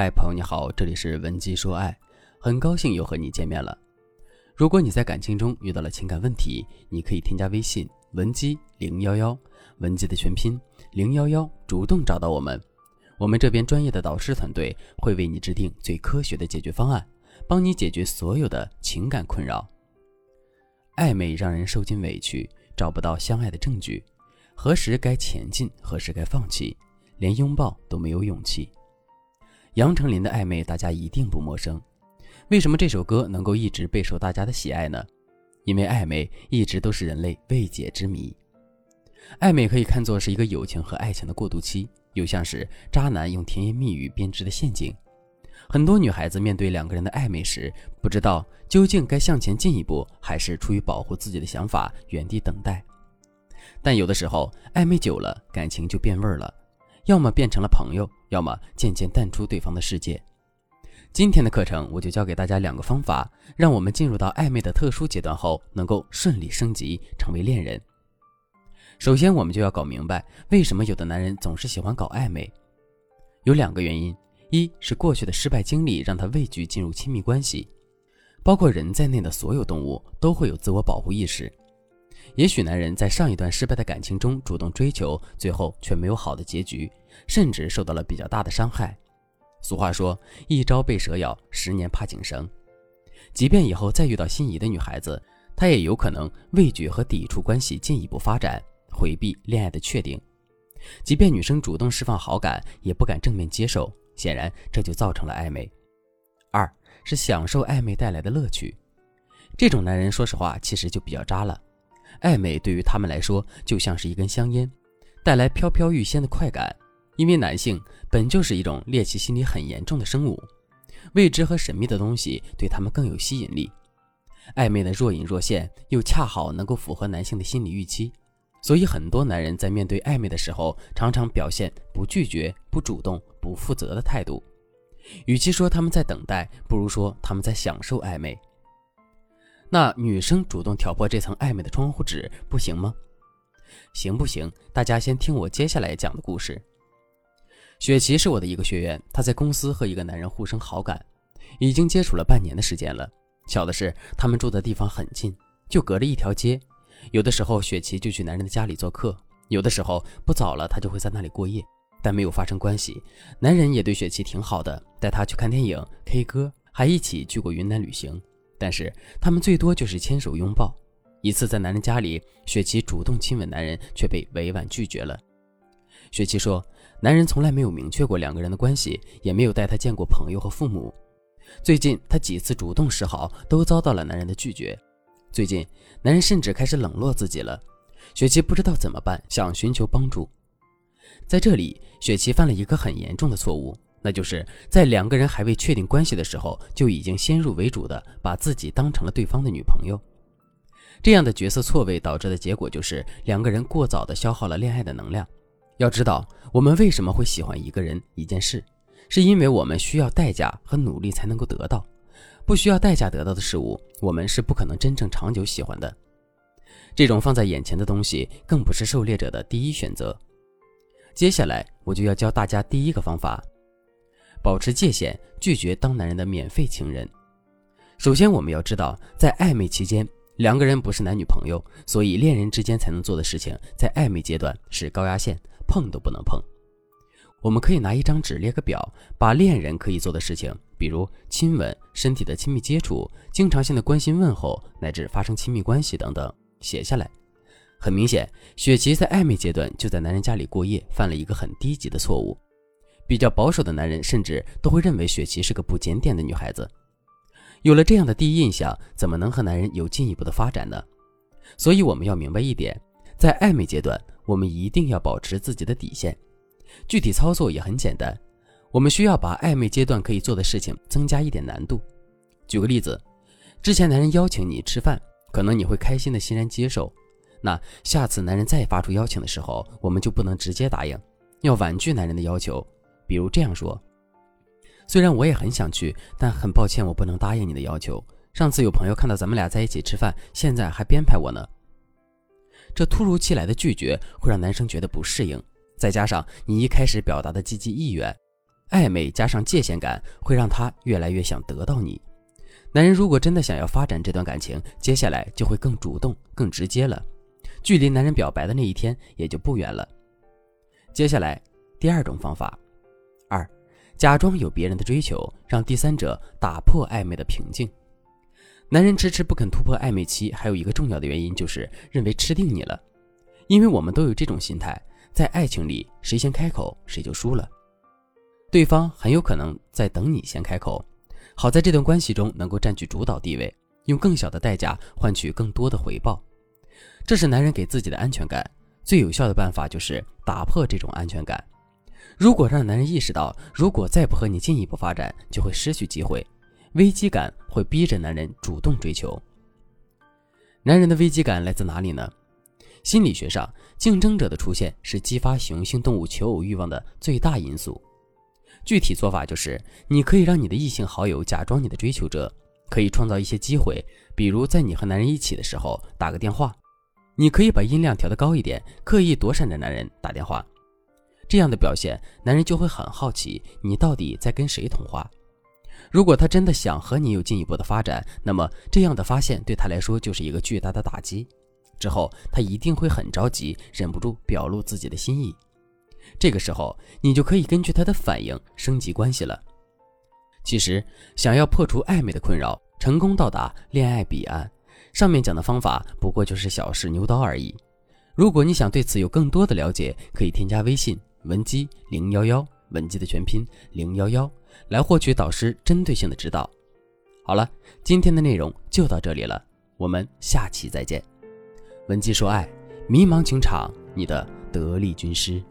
嗨，朋友你好，这里是文姬说爱，很高兴又和你见面了。如果你在感情中遇到了情感问题，你可以添加微信文姬零幺幺，文姬的全拼零幺幺，主动找到我们，我们这边专业的导师团队会为你制定最科学的解决方案，帮你解决所有的情感困扰。暧昧让人受尽委屈，找不到相爱的证据，何时该前进，何时该放弃，连拥抱都没有勇气。杨丞琳的暧昧，大家一定不陌生。为什么这首歌能够一直备受大家的喜爱呢？因为暧昧一直都是人类未解之谜。暧昧可以看作是一个友情和爱情的过渡期，又像是渣男用甜言蜜语编织的陷阱。很多女孩子面对两个人的暧昧时，不知道究竟该向前进一步，还是出于保护自己的想法原地等待。但有的时候，暧昧久了，感情就变味儿了。要么变成了朋友，要么渐渐淡出对方的世界。今天的课程，我就教给大家两个方法，让我们进入到暧昧的特殊阶段后，能够顺利升级成为恋人。首先，我们就要搞明白，为什么有的男人总是喜欢搞暧昧。有两个原因：一是过去的失败经历让他畏惧进入亲密关系，包括人在内的所有动物都会有自我保护意识。也许男人在上一段失败的感情中主动追求，最后却没有好的结局，甚至受到了比较大的伤害。俗话说：“一朝被蛇咬，十年怕井绳。”即便以后再遇到心仪的女孩子，他也有可能畏惧和抵触关系进一步发展，回避恋爱的确定。即便女生主动释放好感，也不敢正面接受。显然，这就造成了暧昧。二是享受暧昧带来的乐趣。这种男人，说实话，其实就比较渣了。暧昧对于他们来说就像是一根香烟，带来飘飘欲仙的快感。因为男性本就是一种猎奇心理很严重的生物，未知和神秘的东西对他们更有吸引力。暧昧的若隐若现，又恰好能够符合男性的心理预期，所以很多男人在面对暧昧的时候，常常表现不拒绝、不主动、不负责的态度。与其说他们在等待，不如说他们在享受暧昧。那女生主动挑破这层暧昧的窗户纸不行吗？行不行？大家先听我接下来讲的故事。雪琪是我的一个学员，她在公司和一个男人互生好感，已经接触了半年的时间了。巧的是，他们住的地方很近，就隔着一条街。有的时候，雪琪就去男人的家里做客；有的时候不早了，她就会在那里过夜，但没有发生关系。男人也对雪琪挺好的，带她去看电影、K 歌，还一起去过云南旅行。但是他们最多就是牵手拥抱。一次在男人家里，雪琪主动亲吻男人，却被委婉拒绝了。雪琪说，男人从来没有明确过两个人的关系，也没有带她见过朋友和父母。最近她几次主动示好，都遭到了男人的拒绝。最近男人甚至开始冷落自己了。雪琪不知道怎么办，想寻求帮助。在这里，雪琪犯了一个很严重的错误。那就是在两个人还未确定关系的时候，就已经先入为主的把自己当成了对方的女朋友。这样的角色错位导致的结果就是两个人过早的消耗了恋爱的能量。要知道，我们为什么会喜欢一个人、一件事，是因为我们需要代价和努力才能够得到。不需要代价得到的事物，我们是不可能真正长久喜欢的。这种放在眼前的东西，更不是狩猎者的第一选择。接下来，我就要教大家第一个方法。保持界限，拒绝当男人的免费情人。首先，我们要知道，在暧昧期间，两个人不是男女朋友，所以恋人之间才能做的事情，在暧昧阶段是高压线，碰都不能碰。我们可以拿一张纸列个表，把恋人可以做的事情，比如亲吻、身体的亲密接触、经常性的关心问候，乃至发生亲密关系等等，写下来。很明显，雪琪在暧昧阶段就在男人家里过夜，犯了一个很低级的错误。比较保守的男人甚至都会认为雪琪是个不检点的女孩子。有了这样的第一印象，怎么能和男人有进一步的发展呢？所以我们要明白一点，在暧昧阶段，我们一定要保持自己的底线。具体操作也很简单，我们需要把暧昧阶段可以做的事情增加一点难度。举个例子，之前男人邀请你吃饭，可能你会开心的欣然接受。那下次男人再发出邀请的时候，我们就不能直接答应，要婉拒男人的要求。比如这样说：“虽然我也很想去，但很抱歉，我不能答应你的要求。上次有朋友看到咱们俩在一起吃饭，现在还编排我呢。”这突如其来的拒绝会让男生觉得不适应，再加上你一开始表达的积极意愿，暧昧加上界限感，会让他越来越想得到你。男人如果真的想要发展这段感情，接下来就会更主动、更直接了，距离男人表白的那一天也就不远了。接下来第二种方法，假装有别人的追求，让第三者打破暧昧的平静。男人迟迟不肯突破暧昧期，还有一个重要的原因就是认为吃定你了，因为我们都有这种心态，在爱情里谁先开口谁就输了，对方很有可能在等你先开口。好在这段关系中能够占据主导地位，用更小的代价换取更多的回报，这是男人给自己的安全感。最有效的办法就是打破这种安全感。如果让男人意识到，如果再不和你进一步发展，就会失去机会，危机感会逼着男人主动追求。男人的危机感来自哪里呢？心理学上，竞争者的出现是激发雄性动物求偶欲望的最大因素。具体做法就是，你可以让你的异性好友假装你的追求者，可以创造一些机会，比如在你和男人一起的时候打个电话，你可以把音量调得高一点，刻意躲闪着男人打电话。这样的表现，男人就会很好奇你到底在跟谁通话。如果他真的想和你有进一步的发展，那么这样的发现对他来说就是一个巨大的打击。之后他一定会很着急，忍不住表露自己的心意。这个时候，你就可以根据他的反应升级关系了。其实，想要破除暧昧的困扰，成功到达恋爱彼岸，上面讲的方法不过就是小试牛刀而已。如果你想对此有更多的了解，可以添加微信文姬零幺幺，文姬的全拼零幺幺，来获取导师针对性的指导。好了，今天的内容就到这里了，我们下期再见。文姬说爱，迷茫情场，你的得力军师。